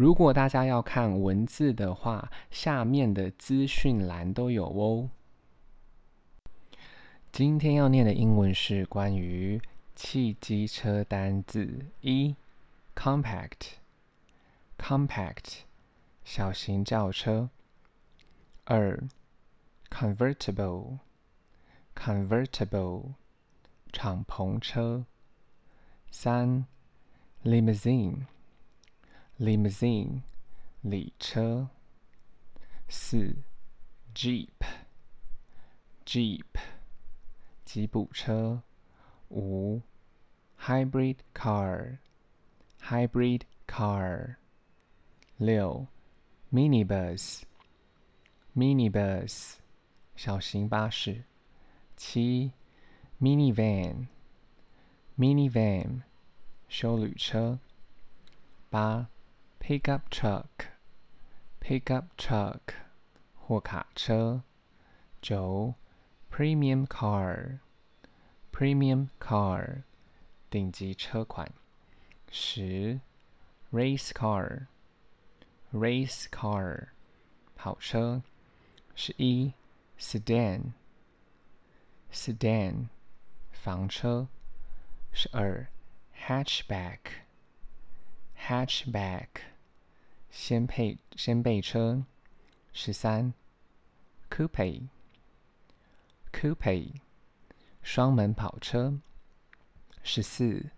如果大家要看文字的话，下面的资讯栏都有哦。今天要念的英文是关于汽机车单字：一，compact，compact，小型轿车；二，convertible，convertible，敞篷车；三，limousine。，limousine，limousine，礼车；四，jeep，jeep。吉普车，五，hybrid car，hybrid car，六，minibus，minibus，小型巴士，七，minivan，minivan，休旅车，八 ，pickup truck，pickup truck，货卡车，九。Premium car，Premium car，顶级车款。十，Race car，Race car，跑车。十一，Sedan，Sedan，房车。十二，Hatchback，Hatchback， 先配先备车。十三，Coupe。Coupe，双门跑车。十四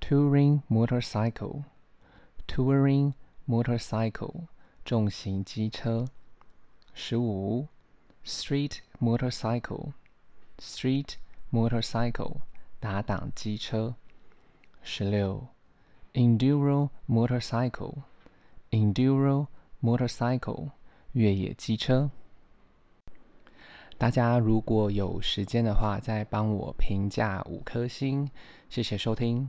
，Touring motorcycle，Touring motorcycle，重型机车。十五，Street motorcycle，Street motorcycle，打档机车。十六，Enduro Motorcycle enduro motorcycle 越野机车。大家如果有时间的话再帮我评价五颗星谢谢收听。